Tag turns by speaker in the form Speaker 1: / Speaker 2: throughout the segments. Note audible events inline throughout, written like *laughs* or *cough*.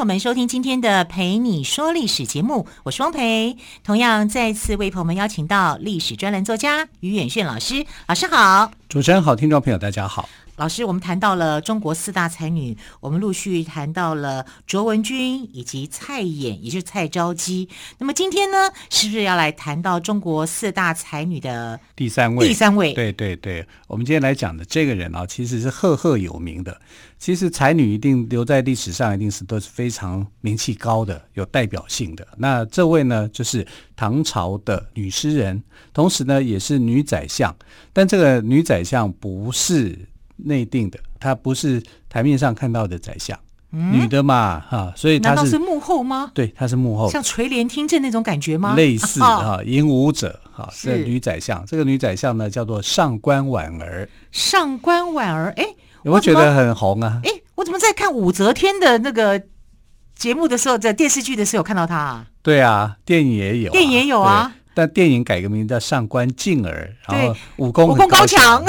Speaker 1: 我们收听今天的《陪你说历史》节目，我是汪培。同样再次为朋友们邀请到历史专栏作家于远炫老师，老师好。
Speaker 2: 主持人好，听众朋友大家好。
Speaker 1: 老师，我们谈到了中国四大才女，我们陆续谈到了卓文君以及蔡琰，也就是蔡昭姬。那么今天呢，是不是要来谈到中国四大才女的
Speaker 2: 第三位？
Speaker 1: 第三位，
Speaker 2: 对对对，我们今天来讲的这个人啊，其实是赫赫有名的。其实才女一定留在历史上，一定是都是非常名气高的、有代表性的。那这位呢，就是唐朝的女诗人，同时呢，也是女宰相。但这个女宰相不是。内定的，她不是台面上看到的宰相，嗯、女的嘛，哈、啊，所以她是，
Speaker 1: 难道是幕后吗？
Speaker 2: 对，她是幕后，
Speaker 1: 像垂帘听政那种感觉吗？
Speaker 2: 类似哈，引武者，哈、啊，
Speaker 1: 是
Speaker 2: 女宰相。这个女宰相呢，叫做上官婉儿。
Speaker 1: 上官婉儿，哎，
Speaker 2: 有没有觉得很红啊？
Speaker 1: 哎，我怎么在看武则天的那个节目的时候，在电视剧的时候有看到她啊？
Speaker 2: 对啊，电影也有、啊，
Speaker 1: 电影也有啊。
Speaker 2: 但电影改个名叫上官静儿，然后武功
Speaker 1: 武功高强。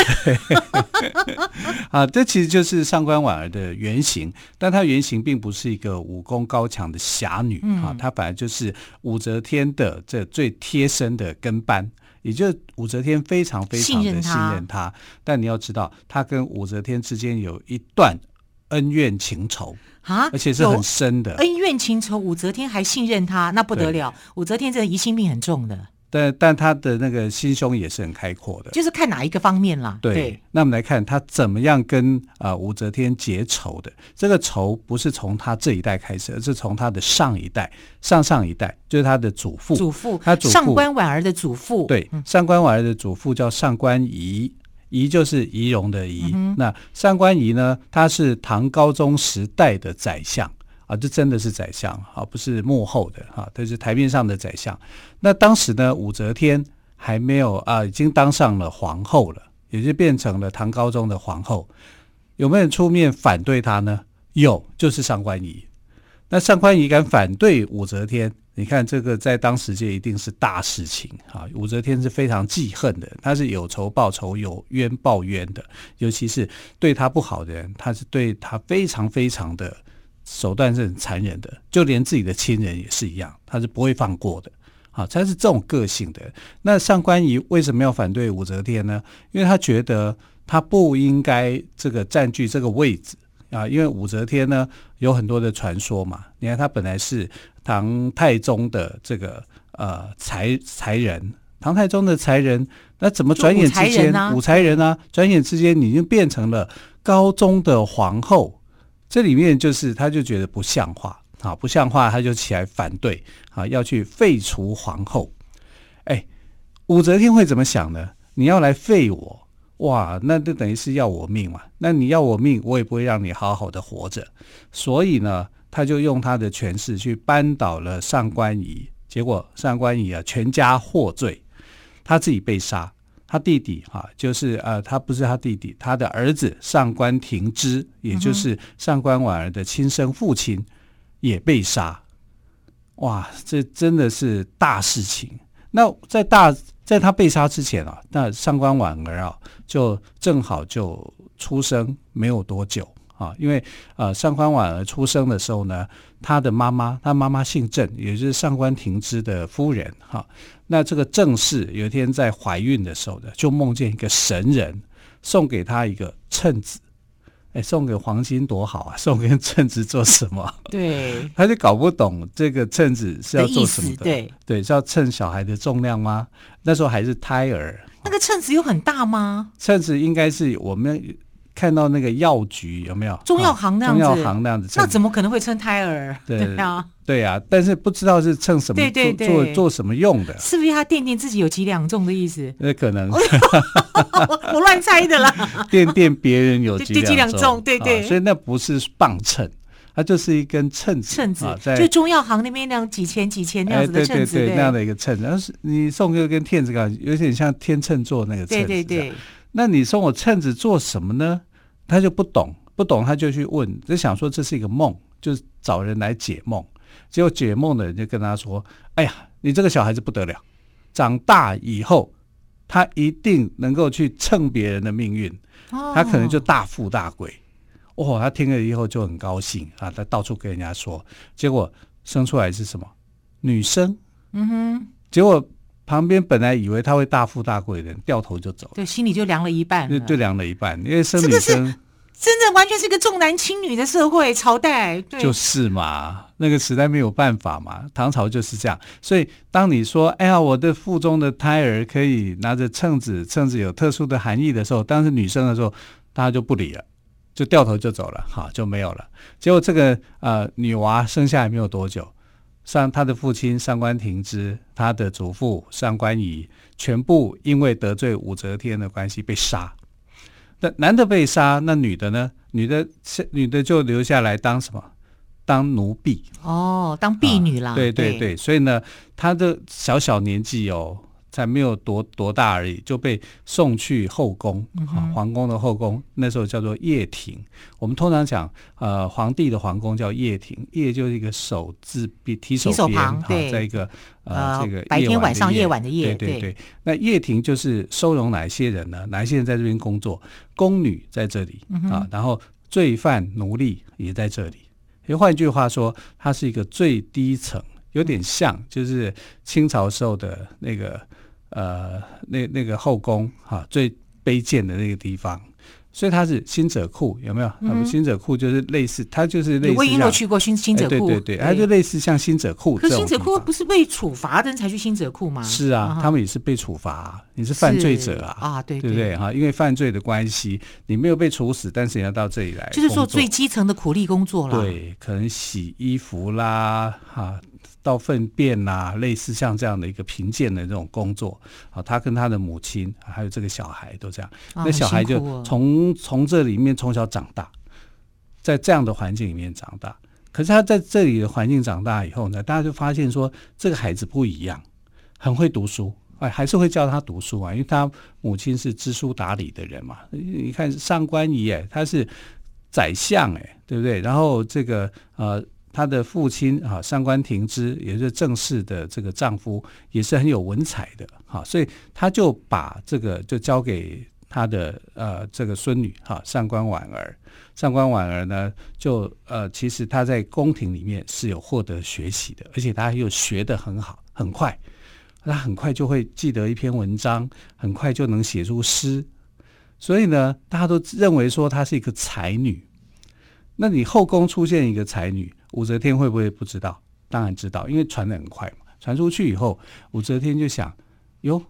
Speaker 1: *laughs*
Speaker 2: 啊，这其实就是上官婉儿的原型，但她原型并不是一个武功高强的侠女、嗯、啊，她反而就是武则天的这最贴身的跟班，也就是武则天非常非常的信任她。但你要知道，她跟武则天之间有一段恩怨情仇。啊，而且是很深的
Speaker 1: 恩怨情仇。武则天还信任他，那不得了。武则天这个疑心病很重的，
Speaker 2: 但但他的那个心胸也是很开阔的，
Speaker 1: 就是看哪一个方面啦。
Speaker 2: 对，
Speaker 1: 对，
Speaker 2: 那我们来看他怎么样跟啊、呃、武则天结仇的。这个仇不是从他这一代开始，而是从他的上一代、上上一代，就是他的祖父。
Speaker 1: 祖父，
Speaker 2: 他祖父
Speaker 1: 上官婉儿的祖父。
Speaker 2: 对，上官婉儿的祖父叫上官仪。仪就是仪容的仪，嗯，那上官仪呢？他是唐高宗时代的宰相啊，这真的是宰相啊，不是幕后的啊，这是台面上的宰相。那当时呢，武则天还没有啊，已经当上了皇后了，也就变成了唐高宗的皇后。有没有人出面反对他呢？有，就是上官仪。那上官仪敢反对武则天？你看这个在当时就一定是大事情啊！武则天是非常记恨的，她是有仇报仇，有冤报冤的。尤其是对她不好的人，她是对她非常非常的手段是很残忍的，就连自己的亲人也是一样，他是不会放过的。啊，他是这种个性的。那上官仪为什么要反对武则天呢？因为他觉得他不应该这个占据这个位置。啊，因为武则天呢有很多的传说嘛，你看他本来是唐太宗的这个呃才才人，唐太宗的才人，那怎么转眼之间武才人啊，转眼之间你就变成了高宗的皇后？这里面就是他就觉得不像话啊，不像话，他就起来反对啊，要去废除皇后。哎，武则天会怎么想呢？你要来废我？哇，那就等于是要我命嘛？那你要我命，我也不会让你好好的活着。所以呢，他就用他的权势去扳倒了上官仪，结果上官仪啊全家获罪，他自己被杀，他弟弟哈、啊、就是呃，他不是他弟弟，他的儿子上官庭之，也就是上官婉儿的亲生父亲也被杀。哇，这真的是大事情。那在大。在他被杀之前啊，那上官婉儿啊，就正好就出生没有多久啊，因为呃，上官婉儿出生的时候呢，他的妈妈，他妈妈姓郑，也就是上官庭之的夫人哈。那这个郑氏有一天在怀孕的时候呢，就梦见一个神人送给她一个秤子。哎，送给黄金多好啊！送给 *laughs* 秤子做什么？*laughs*
Speaker 1: 对，
Speaker 2: 他就搞不懂这个秤子是要做什么的。的
Speaker 1: 对，
Speaker 2: 对，是要称小孩的重量吗？那时候还是胎儿。
Speaker 1: 那个秤子有很大吗？
Speaker 2: 秤子应该是我们。看到那个药局有没有
Speaker 1: 中药行那样子？
Speaker 2: 中药行那样子，
Speaker 1: 那怎么可能会称胎
Speaker 2: 儿？对，*laughs* 啊，对啊，但是不知道是称什么，
Speaker 1: 对对对，
Speaker 2: 做做做什么用的？
Speaker 1: 是不是他垫垫自己有几两重的意思？
Speaker 2: 那可能，
Speaker 1: 我 *laughs* 乱猜的啦。*laughs*
Speaker 2: 垫垫别人有几两重，
Speaker 1: 几两重，对对，
Speaker 2: 所以那不是磅秤它就是一根秤子，
Speaker 1: 秤子
Speaker 2: 啊，在
Speaker 1: 就中药行那边那样几钱几钱那样子的秤子，
Speaker 2: 哎、对对对，那样的一个秤子。然后是你送个跟天子感有点像天秤座那个秤子，
Speaker 1: 对对对。
Speaker 2: 那你送我秤子做什么呢？他就不懂，不懂他就去问，就想说这是一个梦，就找人来解梦。结果解梦的人就跟他说：“哎呀，你这个小孩子不得了，长大以后他一定能够去蹭别人的命运，他可能就大富大贵。”哦，他听了以后就很高兴啊，他到处跟人家说，结果生出来是什么？女生。嗯哼。结果旁边本来以为他会大富大贵的人，掉头就走了，
Speaker 1: 对，心里就凉了一半了。
Speaker 2: 就就凉了一半，因为生女生，
Speaker 1: 真的完全是个重男轻女的社会朝代。对，
Speaker 2: 就是嘛，那个时代没有办法嘛，唐朝就是这样。所以当你说，哎呀，我的腹中的胎儿可以拿着秤子，秤子有特殊的含义的时候，当时女生的时候，大家就不理了。就掉头就走了，好，就没有了。结果这个呃女娃生下来没有多久，上他的父亲上官庭之，他的祖父上官仪，全部因为得罪武则天的关系被杀。那男的被杀，那女的呢？女的女的就留下来当什么？当奴婢。
Speaker 1: 哦，当婢女啦。啊，
Speaker 2: 对对对，对，所以呢，她的小小年纪哦。才没有多多大而已，就被送去后宫，啊、皇宫的后宫，那时候叫做掖庭。我们通常讲，呃，皇帝的皇宫叫掖庭，掖就是一个手字边提手边，哈，在一个呃，呃这个
Speaker 1: 白天晚上夜晚的夜，
Speaker 2: 对对对。那掖庭就是收容哪些人呢？哪些人在这边工作？宫女在这里、嗯、啊，然后罪犯奴隶也在这里。也换句话说，它是一个最低层，有点像就是清朝时候的那个。呃，那那个后宫哈、啊，最卑贱的那个地方，所以它是新者库，有没有？嗯、新者库就是类似，它就是类似。我已经
Speaker 1: 去过新新者库、哎，对对对，
Speaker 2: 它就类似像新者库。
Speaker 1: 可是新者库不是被处罚的人才去新者库吗？
Speaker 2: 是啊，他们也是被处罚，你是犯罪者啊
Speaker 1: 啊，对
Speaker 2: 对不对哈？因为犯罪的关系，你没有被处死，但是你要到这里来，
Speaker 1: 就是做最基层的苦力工作了。
Speaker 2: 对，可能洗衣服啦，哈、啊。倒粪便呐、啊，类似像这样的一个贫贱的这种工作啊，他跟他的母亲还有这个小孩都这样，哦、那小孩就从从、哦、这里面从小长大，在这样的环境里面长大。可是他在这里的环境长大以后呢，大家就发现说这个孩子不一样，很会读书，哎，还是会教他读书啊，因为他母亲是知书达理的人嘛。你看上官仪，哎，他是宰相，哎，对不对？然后这个呃。她的父亲啊，上官庭之也是正室的这个丈夫，也是很有文采的哈，所以他就把这个就交给他的呃这个孙女哈，上官婉儿。上官婉儿呢，就呃其实她在宫廷里面是有获得学习的，而且她又学得很好，很快，她很快就会记得一篇文章，很快就能写出诗，所以呢，大家都认为说她是一个才女。那你后宫出现一个才女。武则天会不会不知道？当然知道，因为传的很快嘛。传出去以后，武则天就想：哟，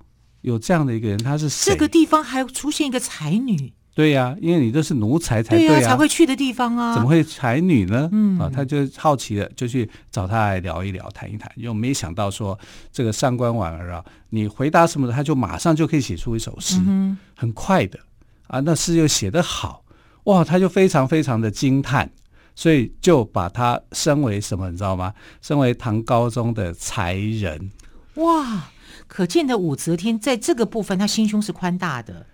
Speaker 2: 有这样的一个人，他是谁？
Speaker 1: 这个地方还出现一个才女？
Speaker 2: 对呀、啊，因为你这是奴才才对呀、啊，
Speaker 1: 才会去的地方啊，
Speaker 2: 怎么会才女呢？嗯啊，他就好奇了，就去找他来聊一聊，谈一谈。又没想到说，这个上官婉儿啊，你回答什么的，他就马上就可以写出一首诗，嗯、很快的啊，那诗又写得好，哇，他就非常非常的惊叹。所以就把他升为什么，你知道吗？升为唐高宗的才人。
Speaker 1: 哇，可见的武则天在这个部分，他心胸是宽大的，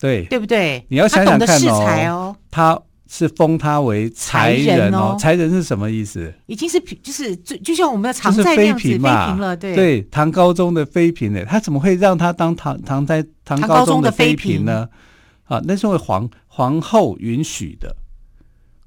Speaker 2: 对
Speaker 1: 对不对？
Speaker 2: 你要想想看哦，
Speaker 1: 哦
Speaker 2: 他是封他为才人哦，才人是什么意思？
Speaker 1: 已经是就是就就像我们的常在那样子妃嫔了，对
Speaker 2: 对，唐高宗的妃嫔呢，他怎么会让他当唐唐在唐高宗的妃嫔呢？啊，那是为皇皇后允许的。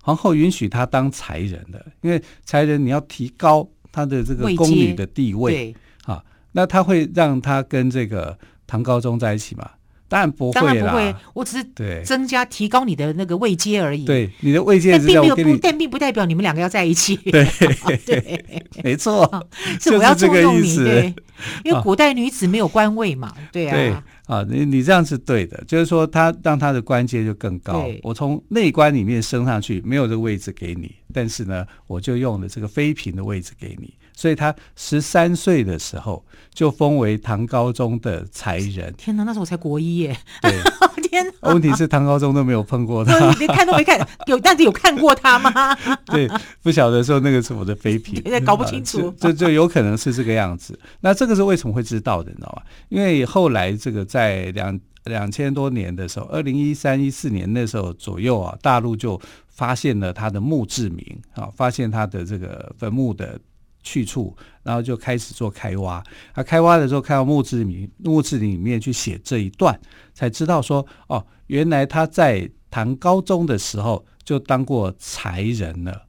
Speaker 2: 皇后允许他当才人的，因为才人你要提高他的这个宫女的地位，对啊，那他会让他跟这个唐高宗在一起吗？当然不会，当然不会，
Speaker 1: 我只是对增加提高你的那个位阶而已。
Speaker 2: 对，你的位阶，
Speaker 1: 但并没有不，但并不代表你们两个要在一起。
Speaker 2: 对 *laughs* 对，没错，
Speaker 1: 是我要捉弄你。对，因为古代女子没有官位嘛，对啊。
Speaker 2: 对啊，你你这样是对的，就是说他让他的官阶就更高。我从内官里面升上去，没有这个位置给你，但是呢，我就用了这个妃嫔的位置给你。所以他十三岁的时候就封为唐高宗的才人。
Speaker 1: 天哪，那时候我才国一耶！
Speaker 2: 对，*laughs*
Speaker 1: 天哪，
Speaker 2: 问题是唐高宗都没有碰过他，
Speaker 1: 连看都没看，*laughs* 有但是有看过他吗？
Speaker 2: 对，不晓得说那个是我的妃嫔，
Speaker 1: 搞不清楚，
Speaker 2: 就，就有可能是这个样子。那这个是为什么会知道的，你知道吗？因为后来这个在两两千多年的时候，二零一三一四年那时候左右啊，大陆就。发现了他的墓志铭啊，发现他的这个坟墓的去处，然后就开始做开挖。啊开挖的时候看到墓志铭，墓志铭里面去写这一段，才知道说哦，原来他在唐高宗的时候就当过才人了。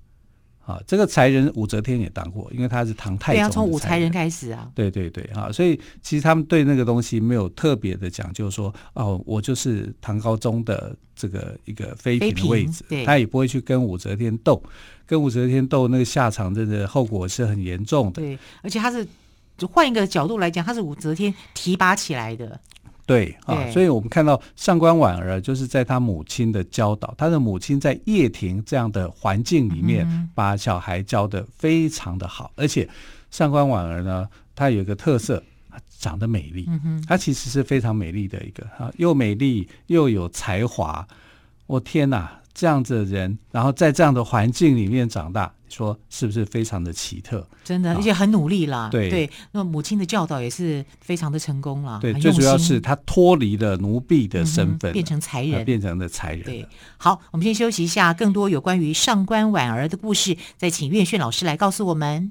Speaker 2: 啊，这个才人武则天也当过，因为他是唐太宗。对，要
Speaker 1: 从武才人开始啊。
Speaker 2: 对对对，啊，所以其实他们对那个东西没有特别的讲究，说哦，我就是唐高宗的这个一个妃嫔的位置，他也不会去跟武则天斗，跟武则天斗那个下场，真的后果是很严重的。
Speaker 1: 对，而且他是就换一个角度来讲，他是武则天提拔起来的。
Speaker 2: 对啊，所以我们看到上官婉儿就是在他母亲的教导，他的母亲在掖庭这样的环境里面，把小孩教的非常的好。而且上官婉儿呢，她有一个特色，长得美丽。她其实是非常美丽的一个啊，又美丽又有才华。我天哪！这样子的人，然后在这样的环境里面长大，说是不是非常的奇特？
Speaker 1: 真的，而且很努力啦。
Speaker 2: 对
Speaker 1: 对，那母亲的教导也是非常的成功了。
Speaker 2: 对，最主要是他脱离了奴婢的身份，
Speaker 1: 嗯、变成才人，
Speaker 2: 变成了才人。
Speaker 1: 对，好，我们先休息一下，更多有关于上官婉儿的故事，再请岳炫老师来告诉我们。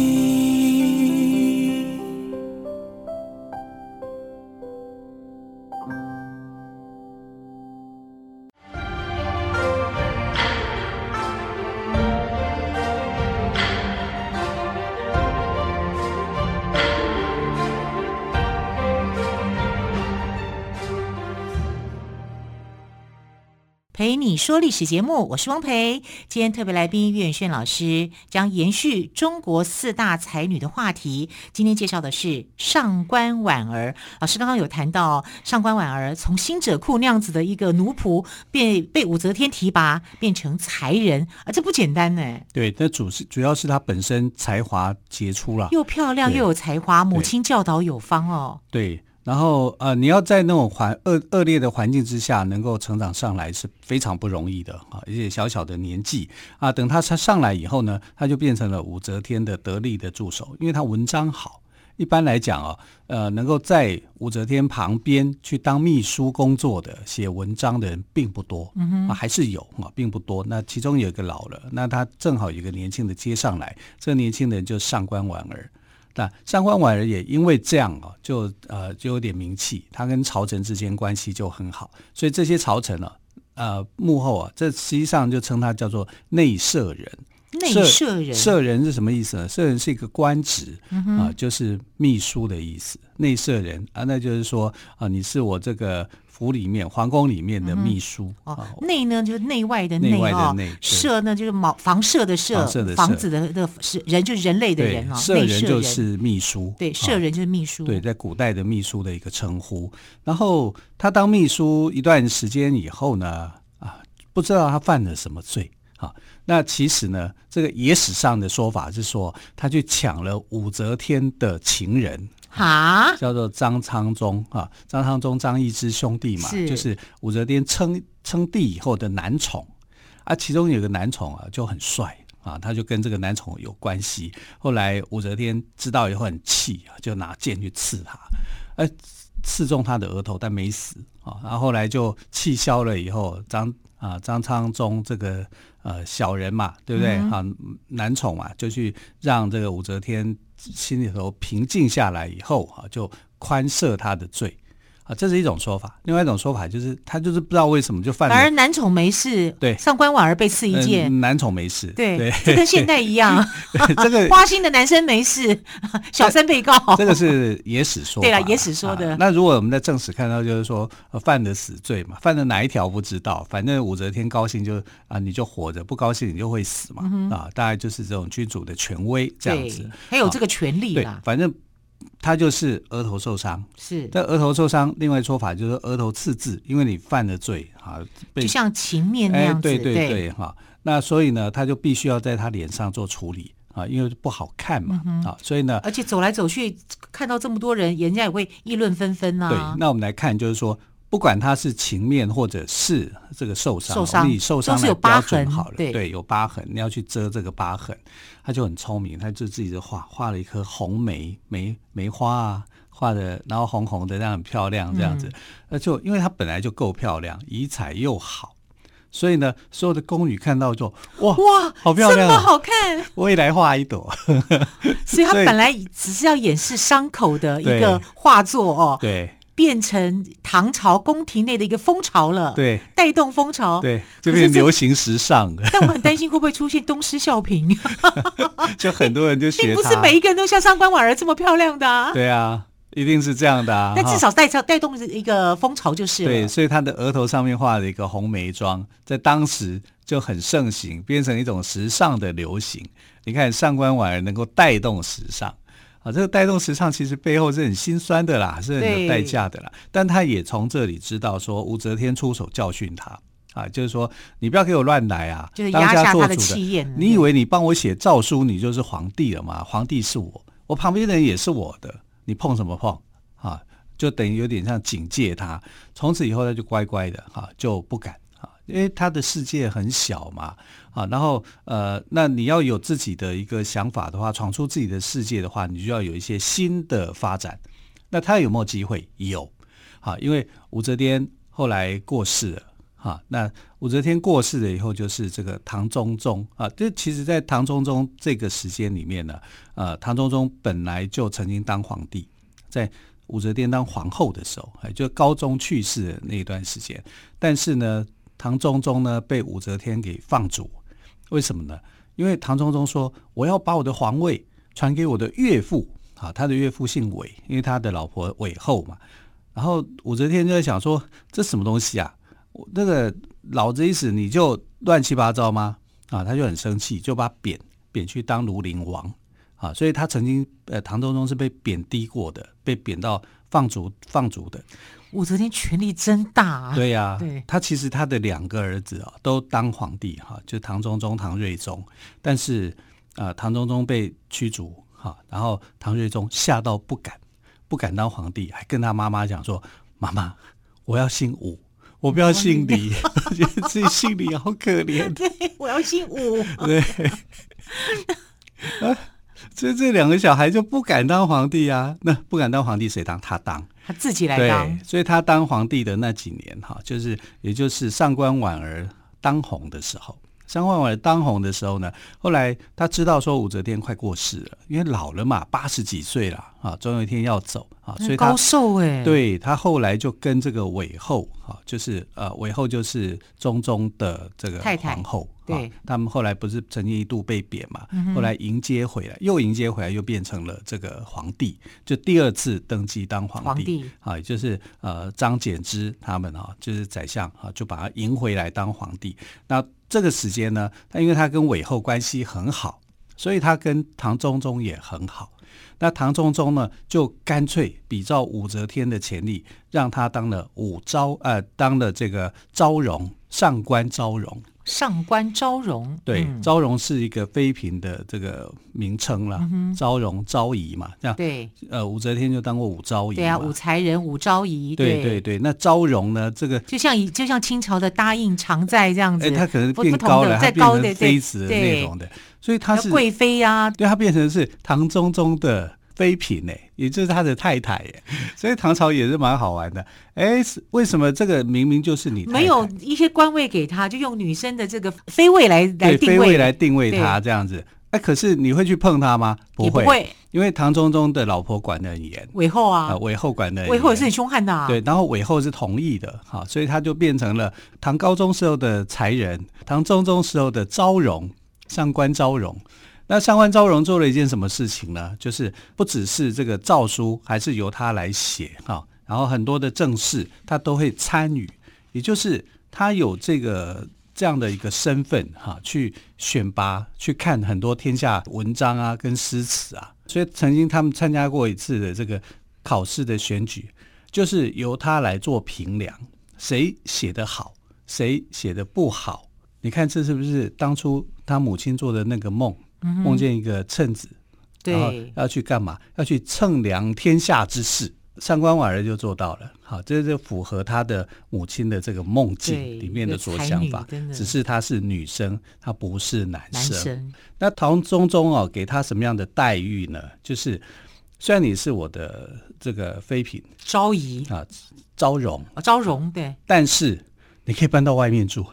Speaker 1: 蓓你说历史节目，我是汪培。今天特别来宾岳炫老师将延续中国四大才女的话题。今天介绍的是上官婉儿老师。刚刚有谈到上官婉儿从新者库那样子的一个奴仆，被被武则天提拔变成才人啊，这不简单呢。
Speaker 2: 对，那主是主要是她本身才华杰出啦，
Speaker 1: 又漂亮又有才华，母亲教导有方哦。
Speaker 2: 对。然后呃，你要在那种环恶恶劣的环境之下能够成长上来是非常不容易的啊！而且小小的年纪啊，等他上上来以后呢，他就变成了武则天的得力的助手，因为他文章好。一般来讲啊，呃，能够在武则天旁边去当秘书工作的写文章的人并不多，嗯，啊，还是有啊，并不多。那其中有一个老了，那他正好有一个年轻的接上来，这个年轻人就是上官婉儿。那上官婉儿也因为这样啊，就呃就有点名气，他跟朝臣之间关系就很好，所以这些朝臣呢，呃幕后啊，这实际上就称他叫做内舍人。
Speaker 1: 内舍人，
Speaker 2: 舍人是什么意思呢？舍人是一个官职啊、嗯呃，就是秘书的意思。内舍人啊，那就是说啊、呃，你是我这个。府里面，皇宫里面的秘书、
Speaker 1: 嗯、哦，内呢就是内外的内哦，舍呢就是茅房舍的舍，房子的的是人就是人类的人哦，
Speaker 2: 舍人就是秘书，
Speaker 1: 对，舍人就是秘书，
Speaker 2: 对，在古代的秘书的一个称呼。然后他当秘书一段时间以后呢，啊，不知道他犯了什么罪啊？那其实呢，这个野史上的说法是说，他去抢了武则天的情人。
Speaker 1: 哈，
Speaker 2: 叫做张昌宗啊，张昌宗张易之兄弟嘛，是就是武则天称称帝以后的男宠啊，其中有个男宠啊就很帅啊，他就跟这个男宠有关系。后来武则天知道以后很气啊，就拿剑去刺他，哎、啊，刺中他的额头，但没死啊。然后后来就气消了以后，张啊张昌宗这个呃小人嘛，对不对？嗯、啊，男宠嘛，就去让这个武则天。心里头平静下来以后啊，就宽赦他的罪。这是一种说法。另外一种说法就是他就是不知道为什么就犯了，
Speaker 1: 反而男宠没事，
Speaker 2: 对，
Speaker 1: 上官婉儿被刺一剑，
Speaker 2: 呃、男宠没事，
Speaker 1: 对，
Speaker 2: 对，
Speaker 1: 这跟现代一样，*laughs*
Speaker 2: 这个
Speaker 1: 花心的男生没事，小三被告，
Speaker 2: 这个是野史说，
Speaker 1: 对啊，野史说的、
Speaker 2: 啊。那如果我们在正史看到，就是说犯了死罪嘛，犯了哪一条不知道，反正武则天高兴就啊你就活着，不高兴你就会死嘛，嗯、啊，大概就是这种君主的权威这样子，
Speaker 1: 还有这个权利啦，
Speaker 2: 对，反正。他就是额头受伤，
Speaker 1: 是
Speaker 2: 但额头受伤。另外说法就是额头刺字，因为你犯了罪啊，
Speaker 1: 就像情面那样子，
Speaker 2: 哎、对对对哈。那所以呢，他就必须要在他脸上做处理啊，因为不好看嘛、嗯、啊。所以呢，
Speaker 1: 而且走来走去看到这么多人，人家也会议论纷纷呐。
Speaker 2: 对，那我们来看，就是说。不管他是情面或者是这个受伤，
Speaker 1: 受伤
Speaker 2: 你受伤
Speaker 1: 是有疤痕
Speaker 2: 好了，
Speaker 1: 对，
Speaker 2: 对，有疤痕，你要去遮这个疤痕，他就很聪明，他就自己就画画了一颗红梅梅梅花啊，画的然后红红的，这样很漂亮，这样子，那、嗯、就因为他本来就够漂亮，仪彩又好，所以呢，所有的宫女看到就哇
Speaker 1: 哇，
Speaker 2: 好漂亮，
Speaker 1: 这么好看，
Speaker 2: 我也来画一朵。*laughs*
Speaker 1: 所以他本来只是要掩饰伤口的一个画作哦，
Speaker 2: 对。
Speaker 1: 变成唐朝宫廷内的一个风潮了，
Speaker 2: 对，
Speaker 1: 带动风潮，
Speaker 2: 对，就变流行时尚。*laughs*
Speaker 1: 但我很担心会不会出现东施效颦，*laughs*
Speaker 2: 就很多人就学，
Speaker 1: 并不是每一个人都像上官婉儿这么漂亮的啊。
Speaker 2: 对啊，一定是这样的啊。*laughs*
Speaker 1: 但至少带带动一个风潮就是了。
Speaker 2: 对，所以他的额头上面画了一个红梅妆，在当时就很盛行，变成一种时尚的流行。你看上官婉儿能够带动时尚。啊，这个带动时尚其实背后是很心酸的啦，是很有代价的啦。但他也从这里知道说，武则天出手教训他啊，就是说你不要给我乱来啊，
Speaker 1: 就是压下他的气焰。
Speaker 2: 你以为你帮我写诏书，你就是皇帝了吗？皇帝是我，我旁边的人也是我的，你碰什么碰啊？就等于有点像警戒他。从此以后他就乖乖的哈、啊，就不敢。因为他的世界很小嘛，啊，然后呃，那你要有自己的一个想法的话，闯出自己的世界的话，你就要有一些新的发展。那他有没有机会？有，啊，因为武则天后来过世了，哈，那武则天过世了以后，就是这个唐中宗啊。这其实，在唐中宗这个时间里面呢，呃，唐中宗本来就曾经当皇帝，在武则天当皇后的时候，就高宗去世的那一段时间，但是呢。唐中宗呢被武则天给放逐，为什么呢？因为唐中宗说，我要把我的皇位传给我的岳父啊，他的岳父姓韦，因为他的老婆韦后嘛。然后武则天就在想说，这什么东西啊？我那个老子一死你就乱七八糟吗？啊，他就很生气，就把贬贬去当庐陵王啊。所以他曾经呃，唐中宗是被贬低过的，被贬到放逐放逐的。
Speaker 1: 武则天权力真大啊！
Speaker 2: 对呀、啊，
Speaker 1: 对，
Speaker 2: 他其实他的两个儿子啊都当皇帝哈，就唐中宗、唐睿宗。但是啊、呃，唐中宗被驱逐哈，然后唐睿宗吓到不敢不敢当皇帝，还跟他妈妈讲说：“妈妈，我要姓武，我不要姓李，我觉得自己姓李好可怜。*laughs* ”
Speaker 1: 对，我要姓武。
Speaker 2: 对，*laughs* 啊，*laughs* 所以这两个小孩就不敢当皇帝啊。那不敢当皇帝，谁当？他当。
Speaker 1: 他自己来当，
Speaker 2: 对，所以他当皇帝的那几年哈，就是也就是上官婉儿当红的时候。上官婉儿当红的时候呢，后来他知道说武则天快过世了，因为老了嘛，八十几岁了啊，总有一天要走啊，所以他
Speaker 1: 高寿哎，
Speaker 2: 对，他后来就跟这个韦后哈，就是呃韦后就是中宗的这个皇
Speaker 1: 后，
Speaker 2: 他们后来不是曾经一度被贬嘛，
Speaker 1: 嗯、
Speaker 2: 后来迎接回来，又迎接回来，又变成了这个皇帝，就第二次登基当皇帝，
Speaker 1: 皇帝
Speaker 2: 啊，也就是呃张柬之他们啊，就是宰相啊，就把他迎回来当皇帝，那。这个时间呢，他因为他跟韦后关系很好，所以他跟唐中宗也很好。那唐中宗呢，就干脆比照武则天的潜力，让他当了武昭，呃，当了这个昭容，上官昭容。
Speaker 1: 上官昭容，
Speaker 2: 对，昭容是一个妃嫔的这个名称了。昭容、昭仪嘛，这样。
Speaker 1: 对，
Speaker 2: 呃，武则天就当过武昭仪。
Speaker 1: 对啊，武才人武昭仪。
Speaker 2: 对对对，那昭容呢？这个
Speaker 1: 就像以就像清朝的答应常在这样子。
Speaker 2: 哎，他可能变高了，再高的妃子那种的，所以他是
Speaker 1: 贵妃啊。
Speaker 2: 对，他变成是唐中宗的。妃嫔呢，也就是他的太太耶，*laughs* 所以唐朝也是蛮好玩的。哎，为什么这个明明就是你？
Speaker 1: 没有一些官位给他，就用女生的这个妃位来来定位，
Speaker 2: 妃位来定位他这样子。哎，可是你会去碰他吗？不会，
Speaker 1: 不会，
Speaker 2: 因为唐中宗的老婆管得很严，
Speaker 1: 韦后啊，
Speaker 2: 啊，韦后管得很严，
Speaker 1: 韦后也是很凶悍的啊。
Speaker 2: 对，然后韦后是同意的，哈，所以他就变成了唐高宗时候的才人，唐中宗时候的昭容，上官昭容。那上官昭容做了一件什么事情呢？就是不只是这个诏书，还是由他来写哈，然后很多的政事他都会参与，也就是他有这个这样的一个身份哈，去选拔、去看很多天下文章啊，跟诗词啊。所以曾经他们参加过一次的这个考试的选举，就是由他来做评量，谁写得好，谁写得不好。你看这是不是当初他母亲做的那个梦？梦见一个秤子，
Speaker 1: 对，
Speaker 2: 然后要去干嘛？要去称量天下之事。上官婉儿就做到了，好，这就符合他的母亲的这个梦境里面的所想法。只是她是女生，她不是男生。男生。那唐中宗哦，给她什么样的待遇呢？就是虽然你是我的这个妃嫔
Speaker 1: 昭仪
Speaker 2: 啊，昭容
Speaker 1: 啊，昭容对，
Speaker 2: 但是。你可以搬到外面住，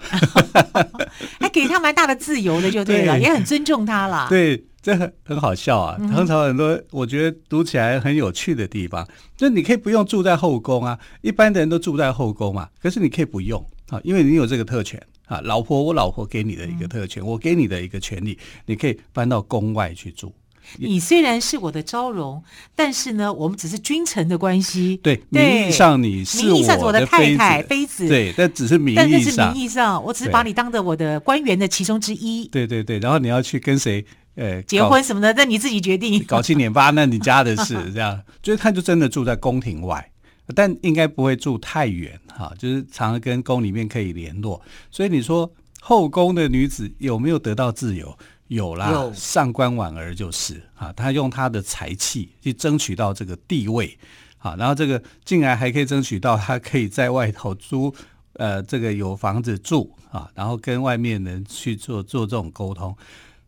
Speaker 1: 还 *laughs* 给他蛮大的自由的，就对了，对也很尊重他了。
Speaker 2: 对，这很很好笑啊。唐朝很多我觉得读起来很有趣的地方，就你可以不用住在后宫啊，一般的人都住在后宫嘛。可是你可以不用啊，因为你有这个特权啊。老婆，我老婆给你的一个特权，嗯、我给你的一个权利，你可以搬到宫外去住。
Speaker 1: 你虽然是我的昭容，但是呢，我们只是君臣的关系。
Speaker 2: 对，名义上你是我的太太、妃子。对，但只是名义上。但是
Speaker 1: 名义上，我只是把你当着我的官员的其中之一。
Speaker 2: 对对对，然后你要去跟谁呃
Speaker 1: 结婚什么的，那你自己决定。
Speaker 2: 搞七年八，那你家的事这样。所以他就真的住在宫廷外，但应该不会住太远哈，就是常常跟宫里面可以联络。所以你说后宫的女子有没有得到自由？有啦，有上官婉儿就是啊，她用她的才气去争取到这个地位，啊，然后这个竟然还可以争取到她可以在外头租，呃，这个有房子住啊，然后跟外面人去做做这种沟通，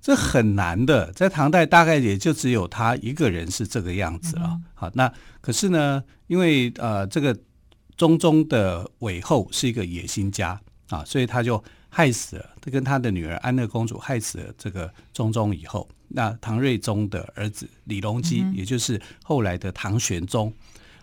Speaker 2: 这很难的，在唐代大概也就只有她一个人是这个样子了。嗯、好，那可是呢，因为呃，这个中宗的韦后是一个野心家啊，所以他就。害死了，他跟他的女儿安乐公主害死了这个中宗以后，那唐睿宗的儿子李隆基，嗯、也就是后来的唐玄宗，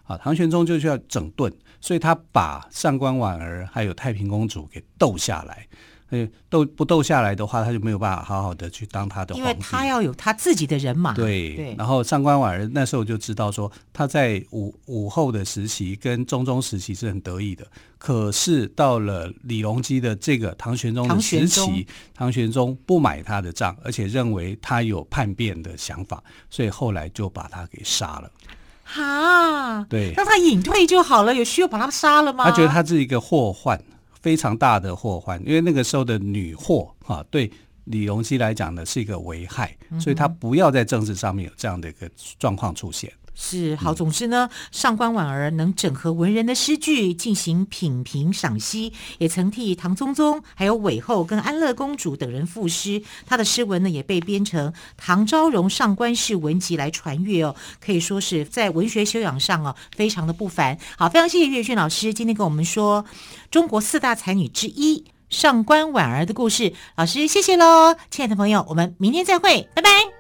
Speaker 2: 啊，唐玄宗就需要整顿，所以他把上官婉儿还有太平公主给斗下来。哎，斗不斗下来的话，他就没有办法好好的去当他的皇帝。因为
Speaker 1: 他要有他自己的人马。
Speaker 2: 对，对。然后上官婉儿那时候就知道说，他在武武后的时期跟中宗时期是很得意的。可是到了李隆基的这个唐玄宗的时期，唐玄宗，唐玄宗不买他的账，而且认为他有叛变的想法，所以后来就把他给杀了。
Speaker 1: 哈，
Speaker 2: 对，
Speaker 1: 让他隐退就好了，有需要把他杀了吗？
Speaker 2: 他觉得他是一个祸患。非常大的祸患，因为那个时候的女祸哈，对李隆基来讲呢是一个危害，所以他不要在政治上面有这样的一个状况出现。
Speaker 1: 是好，总之呢，上官婉儿能整合文人的诗句进行品评赏析，也曾替唐宗宗、还有韦后跟安乐公主等人赋诗。她的诗文呢，也被编成《唐昭容上官氏文集》来传阅哦，可以说是在文学修养上哦，非常的不凡。好，非常谢谢岳俊老师今天跟我们说中国四大才女之一上官婉儿的故事。老师，谢谢喽，亲爱的朋友，我们明天再会，拜拜。